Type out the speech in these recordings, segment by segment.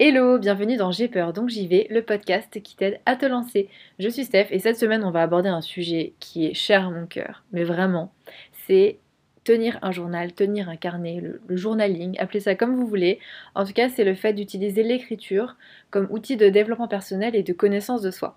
Hello, bienvenue dans J'ai peur donc j'y vais, le podcast qui t'aide à te lancer. Je suis Steph et cette semaine on va aborder un sujet qui est cher à mon cœur, mais vraiment, c'est tenir un journal, tenir un carnet, le, journaling, appelez ça comme vous voulez. En tout cas, c'est le fait d'utiliser l'écriture comme outil de développement personnel et de connaissance de soi.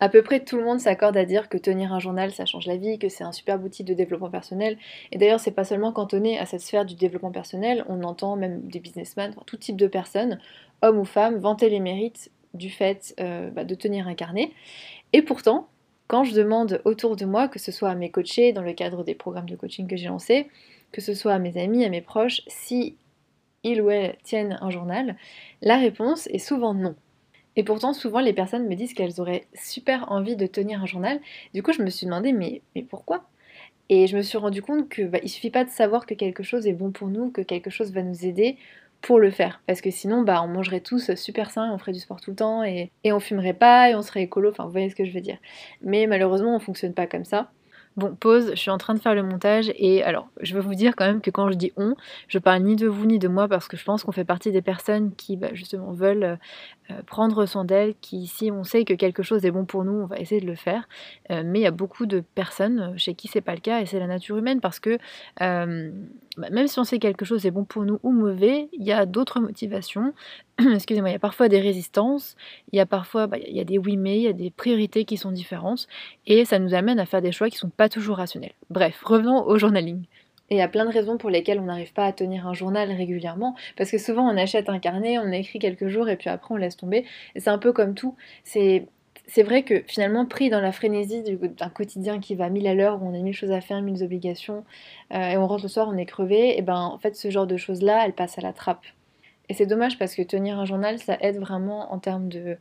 À peu près tout le monde s'accorde à dire que tenir un journal ça change la vie, que c'est un super outil de développement personnel. Et d'ailleurs, c'est pas seulement cantonné à cette sphère du développement personnel, on entend même des businessmen, tout type de personnes, hommes ou femmes, vanter les mérites du fait euh, bah, de tenir un carnet. Et pourtant, quand je demande autour de moi, que ce soit à mes coachés dans le cadre des programmes de coaching que j'ai lancés, que ce soit à mes amis, à mes proches, si ils ou elles tiennent un journal, la réponse est souvent non. Et pourtant, souvent, les personnes me disent qu'elles auraient super envie de tenir un journal. Du coup, je me suis demandé, mais, mais pourquoi? Et je me suis rendu compte que bah, il suffit pas de savoir que quelque chose est bon pour nous, que quelque chose va nous aider pour le faire. Parce que sinon, bah, on mangerait tous super sain, on ferait du sport tout le temps, et, et on fumerait pas, et on serait écolo, enfin, vous voyez ce que je veux dire. Mais malheureusement, on fonctionne pas comme ça. Bon, pause, je suis en train de faire le montage et alors, je veux vous dire quand même que quand je dis on, je parle ni de vous ni de moi parce que je pense qu'on fait partie des personnes qui bah, justement veulent euh, prendre soin d'elles, qui si on sait que quelque chose est bon pour nous, on va essayer de le faire. Euh, mais il y a beaucoup de personnes chez qui c'est pas le cas et c'est la nature humaine parce que euh, bah, même si on sait que quelque chose est bon pour nous ou mauvais, il y a d'autres motivations. Excusez-moi, il y a parfois des résistances, il y a parfois bah, il y a des oui mais, il y a des priorités qui sont différentes et ça nous amène à faire des choix qui sont pas toujours rationnels. Bref, revenons au journaling. Et il y a plein de raisons pour lesquelles on n'arrive pas à tenir un journal régulièrement, parce que souvent on achète un carnet, on écrit quelques jours et puis après on laisse tomber. C'est un peu comme tout. C'est c'est vrai que finalement, pris dans la frénésie d'un quotidien qui va mille à l'heure, où on a mille choses à faire, mille obligations, euh, et on rentre le soir, on est crevé, et ben en fait, ce genre de choses-là, elles passent à la trappe. Et c'est dommage parce que tenir un journal, ça aide vraiment en termes de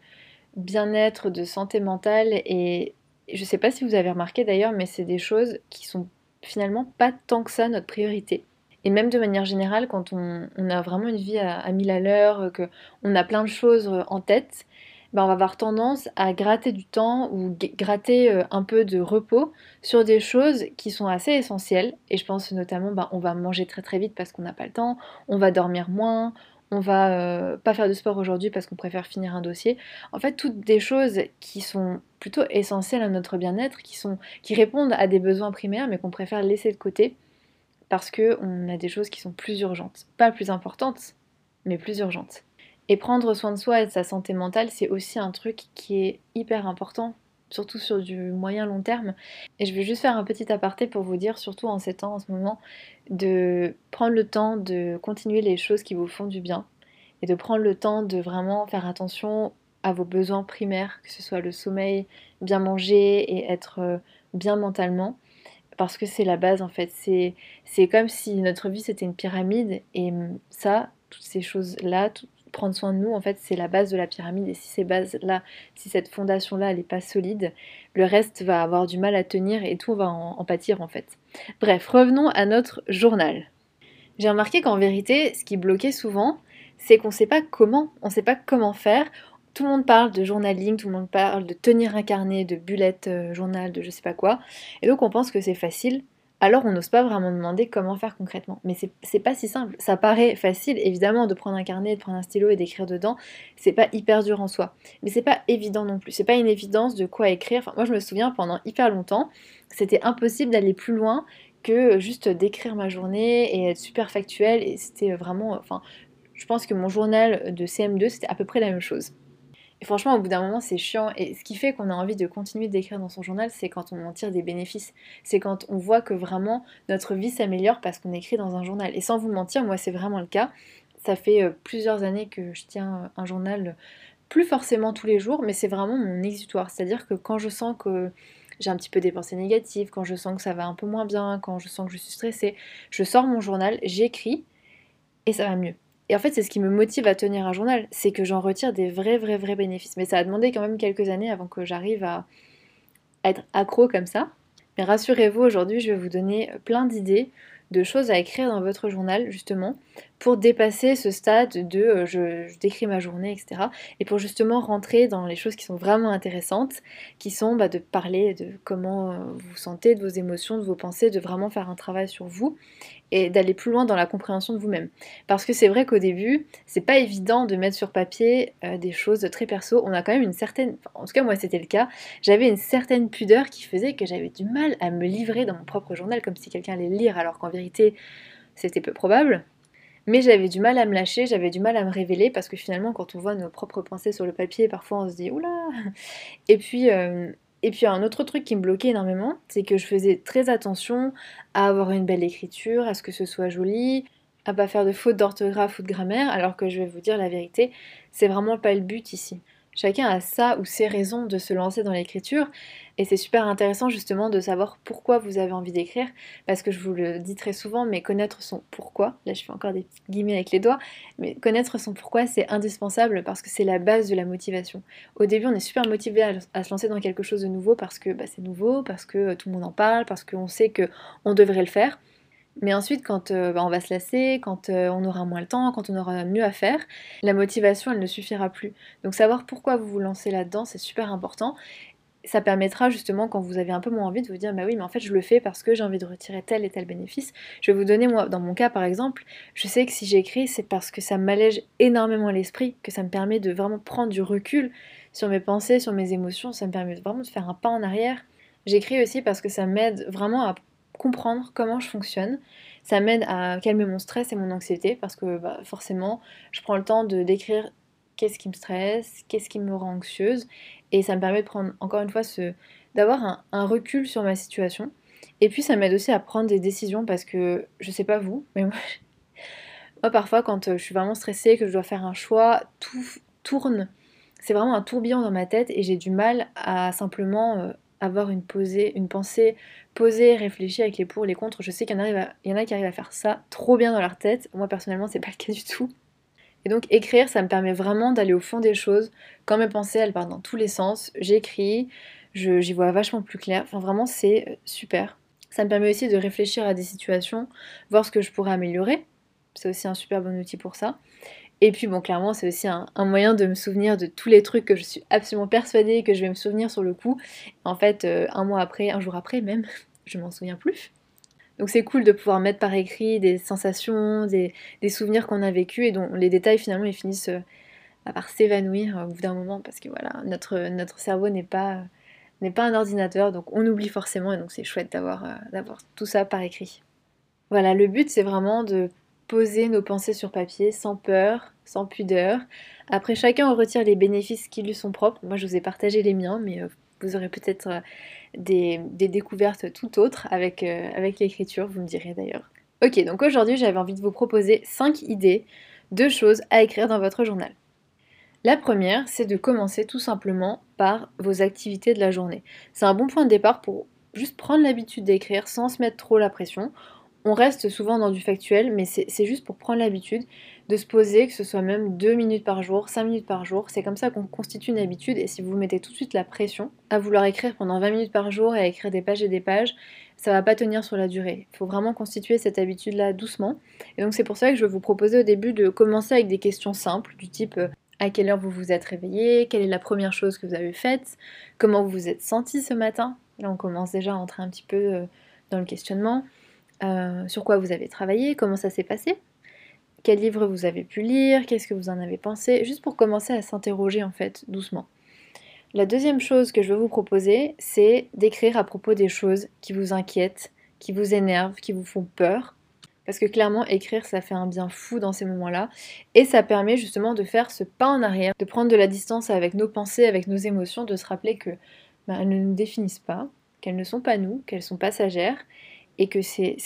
bien-être, de santé mentale, et je sais pas si vous avez remarqué d'ailleurs, mais c'est des choses qui sont finalement pas tant que ça notre priorité. Et même de manière générale, quand on, a vraiment une vie à, mille à l'heure, qu'on a plein de choses en tête, bah, on va avoir tendance à gratter du temps ou gratter euh, un peu de repos sur des choses qui sont assez essentielles. Et je pense notamment, bah, on va manger très très vite parce qu'on n'a pas le temps, on va dormir moins, on va euh, pas faire de sport aujourd'hui parce qu'on préfère finir un dossier. En fait, toutes des choses qui sont plutôt essentielles à notre bien-être, qui, qui répondent à des besoins primaires, mais qu'on préfère laisser de côté parce qu'on a des choses qui sont plus urgentes. Pas plus importantes, mais plus urgentes. Et prendre soin de soi et de sa santé mentale, c'est aussi un truc qui est hyper important, surtout sur du moyen long terme. Et je vais juste faire un petit aparté pour vous dire, surtout en ces temps, en ce moment, de prendre le temps de continuer les choses qui vous font du bien et de prendre le temps de vraiment faire attention à vos besoins primaires, que ce soit le sommeil, bien manger et être euh, bien mentalement. Parce que c'est la base en fait. C'est comme si notre vie c'était une pyramide et ça, toutes ces choses-là, prendre soin de nous, en fait, c'est la base de la pyramide. Et si ces bases-là, si cette fondation-là, elle n'est pas solide, le reste va avoir du mal à tenir et tout va en, pâtir, en fait. Bref, revenons à notre journal. J'ai remarqué qu'en vérité, ce qui bloquait souvent, c'est qu'on ne sait pas comment, on ne sait pas comment faire. Tout le monde parle de journaling, tout le monde parle de tenir un carnet, de bullet euh, journal, de je sais pas quoi. Et donc on pense que c'est facile, alors on n'ose pas vraiment demander comment faire concrètement. Mais c'est pas si simple. Ça paraît facile, évidemment, de prendre un carnet, de prendre un stylo et d'écrire dedans. C'est pas hyper dur en soi. Mais c'est pas évident non plus. C'est pas une évidence de quoi écrire. Moi, je me souviens pendant hyper longtemps, c'était impossible d'aller plus loin que juste d'écrire ma journée et être super factuel. Et c'était vraiment. Enfin, je pense que mon journal de CM2, c'était à peu près la même chose. Et franchement, au bout d'un moment, c'est chiant. Et ce qui fait qu'on a envie de continuer d'écrire dans son journal, c'est quand on en tire des bénéfices. C'est quand on voit que vraiment notre vie s'améliore parce qu'on écrit dans un journal. Et sans vous mentir, moi, c'est vraiment le cas. Ça fait euh, plusieurs années que je tiens euh, un journal, plus forcément tous les jours, mais c'est vraiment mon exutoire. C'est-à-dire que quand je sens que j'ai un petit peu des pensées négatives, quand je sens que ça va un peu moins bien, quand je sens que je suis stressée, je sors mon journal, j'écris et ça va mieux. Et en fait, c'est ce qui me motive à tenir un journal, c'est que j'en retire des vrais, vrais, vrais bénéfices. Mais ça a demandé quand même quelques années avant que j'arrive à être accro comme ça. Mais rassurez-vous, aujourd'hui, je vais vous donner plein d'idées de choses à écrire dans votre journal, justement, pour dépasser ce stade de euh, je, décris ma journée, etc. Et pour justement rentrer dans les choses qui sont vraiment intéressantes, qui sont bah, de parler de comment euh, vous vous sentez, de vos émotions, de vos pensées, de vraiment faire un travail sur vous. Et d'aller plus loin dans la compréhension de vous-même. Parce que c'est vrai qu'au début, c'est pas évident de mettre sur papier euh, des choses très perso. On a quand même une certaine, en tout cas moi c'était le cas, j'avais une certaine pudeur qui faisait que j'avais du mal à me livrer dans mon propre journal comme si quelqu'un allait le lire, alors qu'en vérité c'était peu probable. Mais j'avais du mal à me lâcher, j'avais du mal à me révéler parce que finalement, quand on voit nos propres pensées sur le papier, parfois on se dit oula. Et puis, euh, et puis un autre truc qui me bloquait énormément, c'est que je faisais très attention à avoir une belle écriture, à ce que ce soit joli, à pas faire de fautes d'orthographe ou de grammaire, alors que je vais vous dire la vérité, c'est vraiment pas le but ici. Chacun a sa ou ses raisons de se lancer dans l'écriture, et c'est super intéressant justement de savoir pourquoi vous avez envie d'écrire, parce que je vous le dis très souvent, mais connaître son pourquoi, là je fais encore des petits guillemets avec les doigts, mais connaître son pourquoi c'est indispensable parce que c'est la base de la motivation. Au début on est super motivé à, se lancer dans quelque chose de nouveau parce que bah, c'est nouveau, parce que tout le monde en parle, parce qu'on sait qu'on devrait le faire. Mais ensuite, quand euh, bah, on va se lasser, quand euh, on aura moins le temps, quand on aura mieux à faire, la motivation, elle ne suffira plus. Donc savoir pourquoi vous vous lancez là-dedans, c'est super important. Ça permettra justement, quand vous avez un peu moins envie, de vous dire, bah oui, mais en fait, je le fais parce que j'ai envie de retirer tel et tel bénéfice. Je vais vous donner, moi, dans mon cas, par exemple, je sais que si j'écris, c'est parce que ça m'allège énormément l'esprit, que ça me permet de vraiment prendre du recul sur mes pensées, sur mes émotions, ça me permet vraiment de faire un pas en arrière. J'écris aussi parce que ça m'aide vraiment à comprendre comment je fonctionne. Ça m'aide à calmer mon stress et mon anxiété parce que bah, forcément, je prends le temps de décrire qu'est-ce qui me stresse, qu'est-ce qui me rend anxieuse, et ça me permet de prendre encore une fois ce, d'avoir un, recul sur ma situation. Et puis ça m'aide aussi à prendre des décisions parce que je sais pas vous, mais moi, moi parfois quand euh, je suis vraiment stressée, que je dois faire un choix, tout tourne. C'est vraiment un tourbillon dans ma tête et j'ai du mal à simplement euh, avoir une, pensée posée, réfléchie avec les pour et les contre. Je sais qu'il y, en y en a qui arrivent à faire ça trop bien dans leur tête. Moi personnellement, c'est pas le cas du tout. Et donc écrire, ça me permet vraiment d'aller au fond des choses. Quand mes pensées, elles partent dans tous les sens, j'écris, j'y vois vachement plus clair. Enfin vraiment, c'est euh, super. Ça me permet aussi de réfléchir à des situations, voir ce que je pourrais améliorer. C'est aussi un super bon outil pour ça. Et puis bon, clairement, c'est aussi un, moyen de me souvenir de tous les trucs que je suis absolument persuadée que je vais me souvenir sur le coup. En fait, euh, un mois après, un jour après même, je m'en souviens plus. Donc c'est cool de pouvoir mettre par écrit des sensations, des, souvenirs qu'on a vécus et dont les détails finalement ils finissent euh, par s'évanouir au bout d'un moment parce que voilà, notre, notre cerveau n'est pas, n'est pas un ordinateur, donc on oublie forcément et donc c'est chouette d'avoir, euh, d'avoir tout ça par écrit. Voilà, le but c'est vraiment de poser nos pensées sur papier sans peur, sans pudeur. Après, chacun en retire les bénéfices qui lui sont propres. Moi, je vous ai partagé les miens, mais euh, vous aurez peut-être euh, des, découvertes tout autres avec, euh, avec l'écriture, vous me direz d'ailleurs. Ok, donc aujourd'hui, j'avais envie de vous proposer 5 idées de choses à écrire dans votre journal. La première, c'est de commencer tout simplement par vos activités de la journée. C'est un bon point de départ pour juste prendre l'habitude d'écrire sans se mettre trop la pression. On reste souvent dans du factuel, mais c'est juste pour prendre l'habitude de se poser, que ce soit même 2 minutes par jour, 5 minutes par jour. C'est comme ça qu'on constitue une habitude, et si vous mettez tout de suite la pression à vouloir écrire pendant 20 minutes par jour et à écrire des pages et des pages, ça va pas tenir sur la durée. Il faut vraiment constituer cette habitude-là doucement. Et donc c'est pour ça que je vais vous proposer au début de commencer avec des questions simples, du type euh, à quelle heure vous vous êtes réveillé, quelle est la première chose que vous avez faite, comment vous vous êtes senti ce matin. Là on commence déjà à entrer un petit peu euh, dans le questionnement. Euh, sur quoi vous avez travaillé, comment ça s'est passé, quel livre vous avez pu lire, qu'est-ce que vous en avez pensé, juste pour commencer à s'interroger en fait doucement. La deuxième chose que je veux vous proposer, c'est d'écrire à propos des choses qui vous inquiètent, qui vous énervent, qui vous font peur. Parce que clairement, écrire, ça fait un bien fou dans ces moments-là. Et ça permet justement de faire ce pas en arrière, de prendre de la distance avec nos pensées, avec nos émotions, de se rappeler que bah, elles ne nous définissent pas, qu'elles ne sont pas nous, qu'elles sont passagères, et que c'est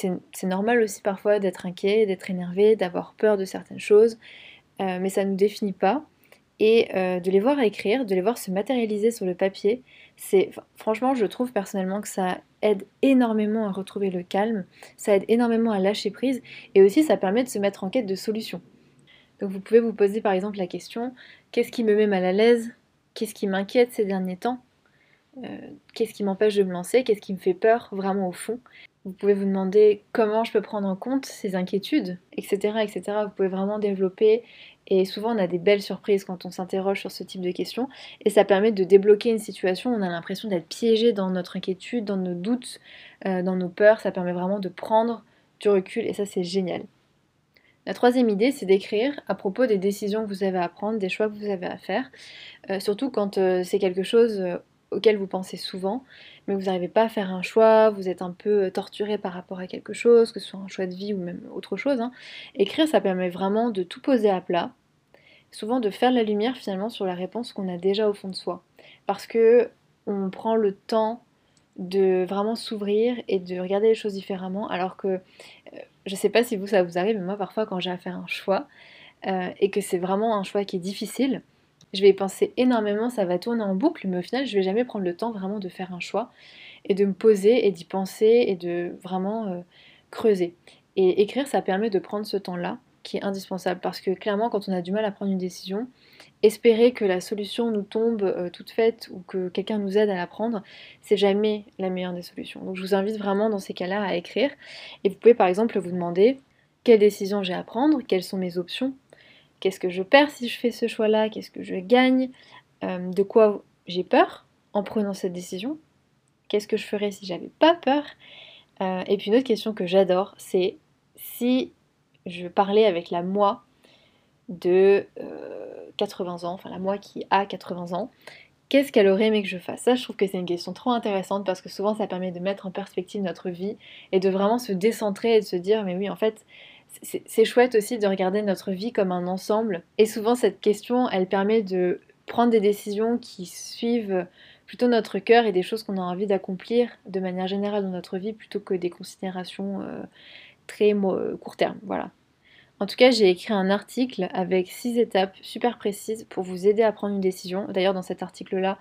normal aussi parfois d'être inquiet, d'être énervé, d'avoir peur de certaines choses, euh, mais ça ne nous définit pas. Et euh, de les voir écrire, de les voir se matérialiser sur le papier, c'est franchement, je trouve personnellement que ça aide énormément à retrouver le calme, ça aide énormément à lâcher prise, et aussi ça permet de se mettre en quête de solutions. Donc vous pouvez vous poser par exemple la question qu'est-ce qui me met mal à l'aise? Qu'est-ce qui m'inquiète ces derniers temps? Euh, Qu'est-ce qui m'empêche de me lancer? Qu'est-ce qui me fait peur vraiment au fond? Vous pouvez vous demander comment je peux prendre en compte ces inquiétudes, etc., etc. Vous pouvez vraiment développer et souvent on a des belles surprises quand on s'interroge sur ce type de questions et ça permet de débloquer une situation où on a l'impression d'être piégé dans notre inquiétude, dans nos doutes, euh, dans nos peurs. Ça permet vraiment de prendre du recul et ça c'est génial. La troisième idée, c'est d'écrire à propos des décisions que vous avez à prendre, des choix que vous avez à faire, euh, surtout quand euh, c'est quelque chose auquel vous pensez souvent, mais vous n'arrivez pas à faire un choix, vous êtes un peu torturé par rapport à quelque chose, que ce soit un choix de vie ou même autre chose. Hein. Écrire, ça permet vraiment de tout poser à plat, souvent de faire la lumière finalement sur la réponse qu'on a déjà au fond de soi, parce que on prend le temps de vraiment s'ouvrir et de regarder les choses différemment, alors que je sais pas si vous ça vous arrive, mais moi parfois quand j'ai à faire un choix euh, et que c'est vraiment un choix qui est difficile, je vais y penser énormément, ça va tourner en boucle, mais au final je vais jamais prendre le temps vraiment de faire un choix et de me poser et d'y penser et de vraiment euh, creuser. Et écrire, ça permet de prendre ce temps-là qui est indispensable parce que clairement quand on a du mal à prendre une décision, espérer que la solution nous tombe euh, toute faite ou que quelqu'un nous aide à la prendre, c'est jamais la meilleure des solutions. Donc je vous invite vraiment dans ces cas-là à écrire. Et vous pouvez par exemple vous demander quelle décision j'ai à prendre, quelles sont mes options, qu'est-ce que je perds si je fais ce choix-là, qu'est-ce que je gagne, euh, de quoi j'ai peur en prenant cette décision, qu'est-ce que je ferais si j'avais pas peur. Euh, et puis une autre question que j'adore, c'est si je parlais avec la moi de 80 ans, enfin la moi qui a 80 ans, qu'est-ce qu'elle aurait aimé que je fasse? Ça, je trouve que c'est une question trop intéressante parce que souvent ça permet de mettre en perspective notre vie et de vraiment se décentrer et de se dire, mais oui, en fait, c'est chouette aussi de regarder notre vie comme un ensemble. Et souvent, cette question, elle permet de prendre des décisions qui suivent plutôt notre cœur et des choses qu'on a envie d'accomplir de manière générale dans notre vie plutôt que des considérations euh, très court terme. Voilà. En tout cas, j'ai écrit un article avec six étapes super précises pour vous aider à prendre une décision. D'ailleurs, dans cet article-là,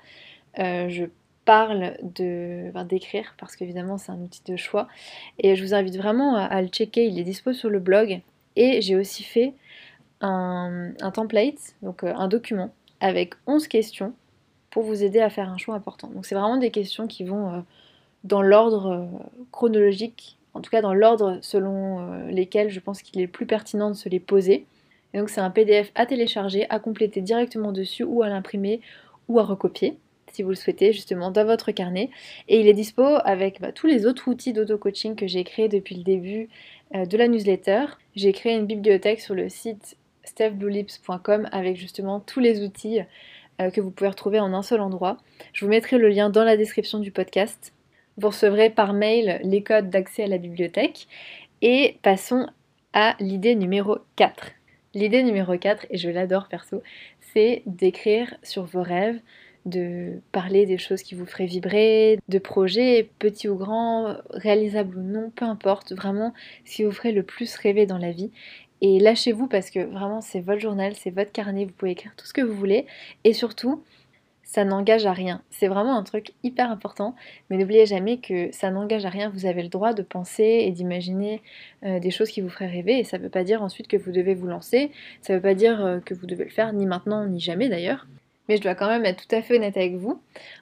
euh, je parle d'écrire parce qu'évidemment c'est un outil de choix. Et je vous invite vraiment à, le checker il est dispo sur le blog. Et j'ai aussi fait un, template donc euh, un document avec 11 questions pour vous aider à faire un choix important. Donc c'est vraiment des questions qui vont euh, dans l'ordre chronologique en tout cas dans l'ordre selon euh, lesquels je pense qu'il est plus pertinent de se les poser. Et donc c'est un PDF à télécharger, à compléter directement dessus ou à l'imprimer ou à recopier si vous le souhaitez justement dans votre carnet. Et il est dispo avec bah, tous les autres outils d'auto-coaching que j'ai créés depuis le début euh, de la newsletter. J'ai créé une bibliothèque sur le site stephbluelips.com avec justement tous les outils euh, que vous pouvez retrouver en un seul endroit. Je vous mettrai le lien dans la description du podcast. Vous recevrez par mail les codes d'accès à la bibliothèque. Et passons à l'idée numéro 4. L'idée numéro 4, et je l'adore perso, c'est d'écrire sur vos rêves, de parler des choses qui vous feraient vibrer, de projets petits ou grands, réalisables ou non, peu importe, vraiment ce qui vous ferait le plus rêver dans la vie. Et lâchez-vous parce que vraiment c'est votre journal, c'est votre carnet, vous pouvez écrire tout ce que vous voulez. Et surtout, ça n'engage à rien. C'est vraiment un truc hyper important, mais n'oubliez jamais que ça n'engage à rien. Vous avez le droit de penser et d'imaginer euh, des choses qui vous feraient rêver, et ça ne veut pas dire ensuite que vous devez vous lancer, ça ne veut pas dire euh, que vous devez le faire, ni maintenant, ni jamais d'ailleurs. Mais je dois quand même être tout à fait honnête avec vous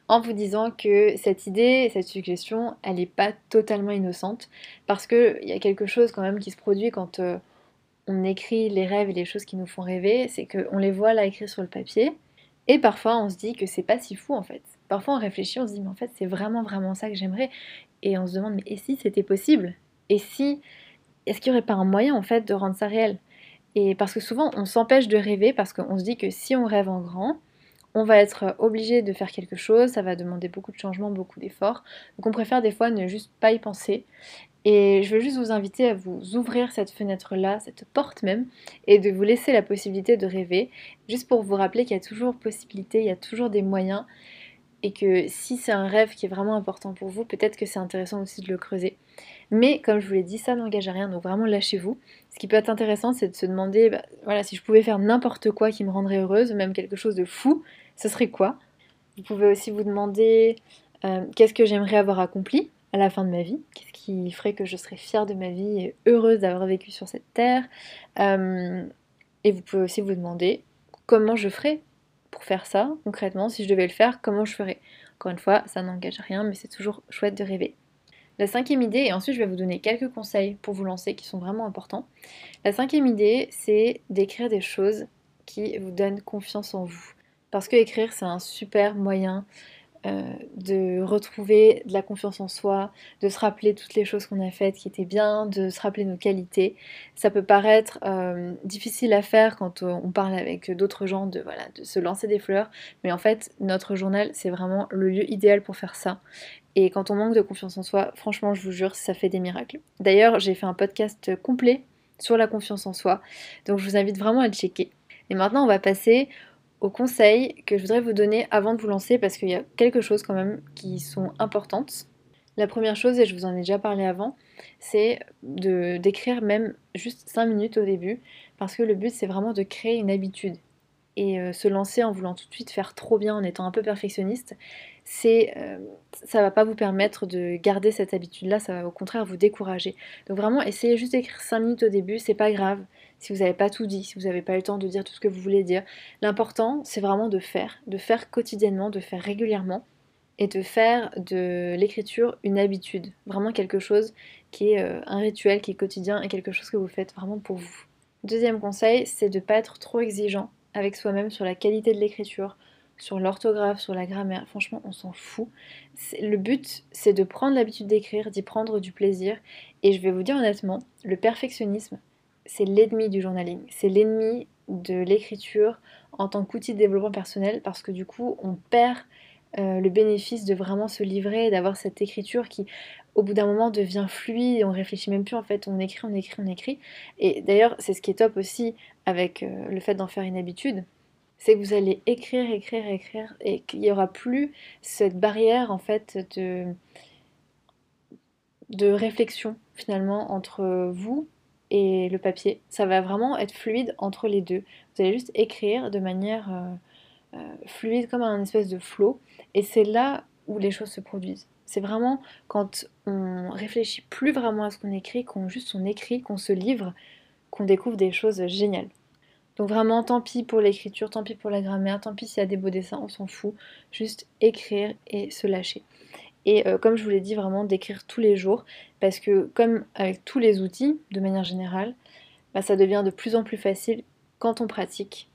en vous disant que cette idée, cette suggestion, elle n'est pas totalement innocente, parce qu'il y a quelque chose quand même qui se produit quand euh, on écrit les rêves et les choses qui nous font rêver, c'est qu'on les voit là écrits sur le papier, et parfois, on se dit que c'est pas si fou en fait. Parfois, on réfléchit, on se dit, mais en fait, c'est vraiment, vraiment ça que j'aimerais. Et on se demande, mais et si c'était possible? Et si. Est-ce qu'il n'y aurait pas un moyen en fait de rendre ça réel? Et parce que souvent, on s'empêche de rêver parce qu'on se dit que si on rêve en grand, on va être obligé de faire quelque chose, ça va demander beaucoup de changements, beaucoup d'efforts. Donc on préfère des fois ne juste pas y penser. Et je veux juste vous inviter à vous ouvrir cette fenêtre-là, cette porte même, et de vous laisser la possibilité de rêver, juste pour vous rappeler qu'il y a toujours possibilité, il y a toujours des moyens, et que si c'est un rêve qui est vraiment important pour vous, peut-être que c'est intéressant aussi de le creuser. Mais comme je vous l'ai dit, ça n'engage à rien, donc vraiment lâchez-vous. Ce qui peut être intéressant, c'est de se demander, bah, voilà, si je pouvais faire n'importe quoi qui me rendrait heureuse, même quelque chose de fou, ce serait quoi? Vous pouvez aussi vous demander euh, qu'est-ce que j'aimerais avoir accompli à la fin de ma vie? Qu'est-ce qui ferait que je serais fière de ma vie et heureuse d'avoir vécu sur cette terre? Euh, Et vous pouvez aussi vous demander comment je ferais pour faire ça concrètement. Si je devais le faire, comment je ferais? Encore une fois, ça n'engage rien, mais c'est toujours chouette de rêver. La cinquième idée, et ensuite je vais vous donner quelques conseils pour vous lancer qui sont vraiment importants. La cinquième idée, c'est d'écrire des choses qui vous donnent confiance en vous. Parce que écrire, c'est un super moyen euh, de retrouver de la confiance en soi, de se rappeler toutes les choses qu'on a faites qui étaient bien, de se rappeler nos qualités. Ça peut paraître euh, difficile à faire quand on parle avec d'autres gens de, voilà, de se lancer des fleurs, mais en fait notre journal c'est vraiment le lieu idéal pour faire ça. Et quand on manque de confiance en soi, franchement je vous jure, ça fait des miracles. D'ailleurs j'ai fait un podcast complet sur la confiance en soi, donc je vous invite vraiment à le checker. Et maintenant on va passer aux conseils que je voudrais vous donner avant de vous lancer parce qu'il y a quelque chose quand même qui sont importantes. La première chose, et je vous en ai déjà parlé avant, c'est de d'écrire même juste 5 minutes au début parce que le but c'est vraiment de créer une habitude. Et euh, se lancer en voulant tout de suite faire trop bien, en étant un peu perfectionniste, c'est euh, ça va pas vous permettre de garder cette habitude-là, ça va au contraire vous décourager. Donc vraiment, essayez juste d'écrire 5 minutes au début, c'est pas grave si vous n'avez pas tout dit, si vous n'avez pas eu le temps de dire tout ce que vous voulez dire. L'important, c'est vraiment de faire, de faire quotidiennement, de faire régulièrement et de faire de l'écriture une habitude, vraiment quelque chose qui est euh, un rituel, qui est quotidien et quelque chose que vous faites vraiment pour vous. Deuxième conseil, c'est de ne pas être trop exigeant avec soi-même sur la qualité de l'écriture, sur l'orthographe, sur la grammaire. Franchement, on s'en fout. Le but, c'est de prendre l'habitude d'écrire, d'y prendre du plaisir. Et je vais vous dire honnêtement, le perfectionnisme, c'est l'ennemi du journaling, c'est l'ennemi de l'écriture en tant qu'outil de développement personnel parce que du coup on perd euh, le bénéfice de vraiment se livrer, d'avoir cette écriture qui au bout d'un moment devient fluide et on réfléchit même plus en fait, on écrit, on écrit, on écrit. Et d'ailleurs c'est ce qui est top aussi avec euh, le fait d'en faire une habitude, c'est que vous allez écrire, écrire, écrire et qu'il n'y aura plus cette barrière en fait de, de réflexion finalement entre vous et le papier. Ça va vraiment être fluide entre les deux. Vous allez juste écrire de manière euh, euh, fluide comme un espèce de flot. Et c'est là où les choses se produisent. C'est vraiment quand on réfléchit plus vraiment à ce qu'on écrit, qu'on juste on écrit, qu'on se livre, qu'on découvre des choses géniales. Donc vraiment, tant pis pour l'écriture, tant pis pour la grammaire, tant pis s'il y a des beaux dessins, on s'en fout. Juste écrire et se lâcher. Et euh, comme je vous l'ai dit, vraiment d'écrire tous les jours, parce que comme avec tous les outils, de manière générale, bah, ça devient de plus en plus facile quand on pratique,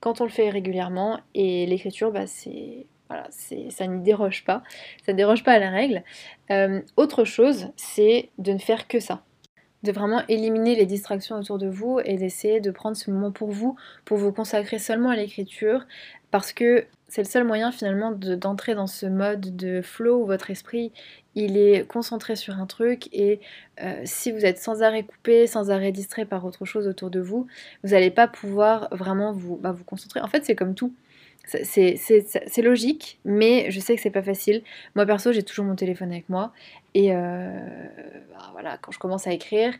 quand on le fait régulièrement, et l'écriture, bah, c'est voilà, ça n'y déroge pas, ça ne déroge pas à la règle. Euh, autre chose, c'est de ne faire que ça de vraiment éliminer les distractions autour de vous et d'essayer de prendre ce moment pour vous, pour vous consacrer seulement à l'écriture, parce que c'est le seul moyen finalement d'entrer dans ce mode de flow où votre esprit il est concentré sur un truc et euh, si vous êtes sans arrêt coupé, sans arrêt distrait par autre chose autour de vous, vous n'allez pas pouvoir vraiment vous, bah, vous concentrer. En fait c'est comme tout. C'est logique, mais je sais que c'est pas facile. Moi perso, j'ai toujours mon téléphone avec moi. Et euh, bah, voilà, quand je commence à écrire,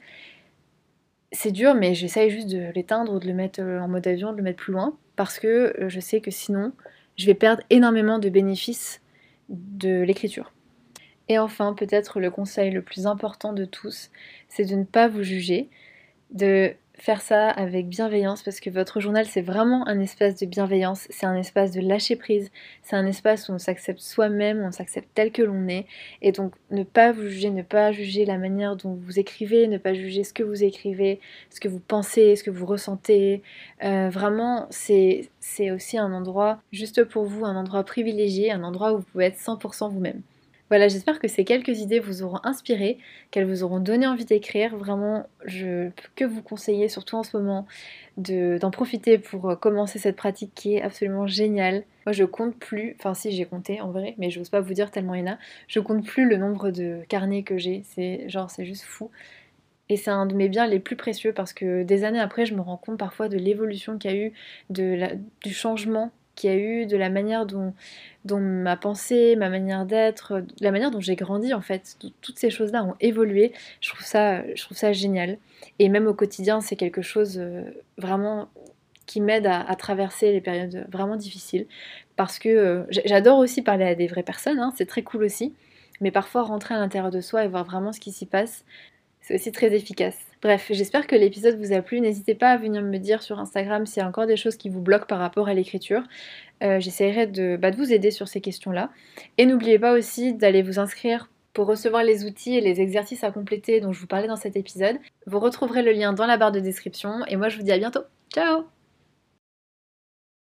c'est dur, mais j'essaye juste de l'éteindre ou de le mettre euh, en mode avion, de le mettre plus loin. Parce que je sais que sinon, je vais perdre énormément de bénéfices de l'écriture. Et enfin, peut-être le conseil le plus important de tous, c'est de ne pas vous juger, de faire ça avec bienveillance parce que votre journal c'est vraiment un espace de bienveillance, c'est un espace de lâcher prise, c'est un espace où on s'accepte soi-même, on s'accepte tel que l'on est et donc ne pas vous juger, ne pas juger la manière dont vous écrivez, ne pas juger ce que vous écrivez, ce que vous pensez, ce que vous ressentez. Euh, vraiment c'est aussi un endroit juste pour vous, un endroit privilégié, un endroit où vous pouvez être 100% vous-même. Voilà, j'espère que ces quelques idées vous auront inspiré, qu'elles vous auront donné envie d'écrire. Vraiment, je peux que vous conseiller, surtout en ce moment, d'en profiter pour euh, commencer cette pratique qui est absolument géniale. Moi, je compte plus, enfin si j'ai compté en vrai, mais je n'ose pas vous dire tellement il y en a. Je compte plus le nombre de carnets que j'ai. C'est genre, c'est juste fou. Et c'est un de mes biens les plus précieux parce que des années après, je me rends compte parfois de l'évolution qu'il y a eu, du changement qu'il y a eu, de la manière dont, ma pensée, ma manière d'être, la manière dont j'ai grandi en fait. Toutes ces choses-là ont évolué. Je trouve ça, je génial. Et même au quotidien, c'est quelque chose euh, vraiment qui m'aide à, traverser les périodes vraiment difficiles. Parce que euh, j'adore aussi parler à des vraies personnes, hein, c'est très cool aussi. Mais parfois rentrer à l'intérieur de soi et voir vraiment ce qui s'y passe, c'est aussi très efficace. Bref, j'espère que l'épisode vous a plu. N'hésitez pas à venir me dire sur Instagram s'il y a encore des choses qui vous bloquent par rapport à l'écriture. Euh, j'essaierai bah, de vous aider sur ces questions-là. Et n'oubliez pas aussi d'aller vous inscrire pour recevoir les outils et les exercices à compléter dont je vous parlais dans cet épisode. Vous retrouverez le lien dans la barre de description. Et moi je vous dis à bientôt. Ciao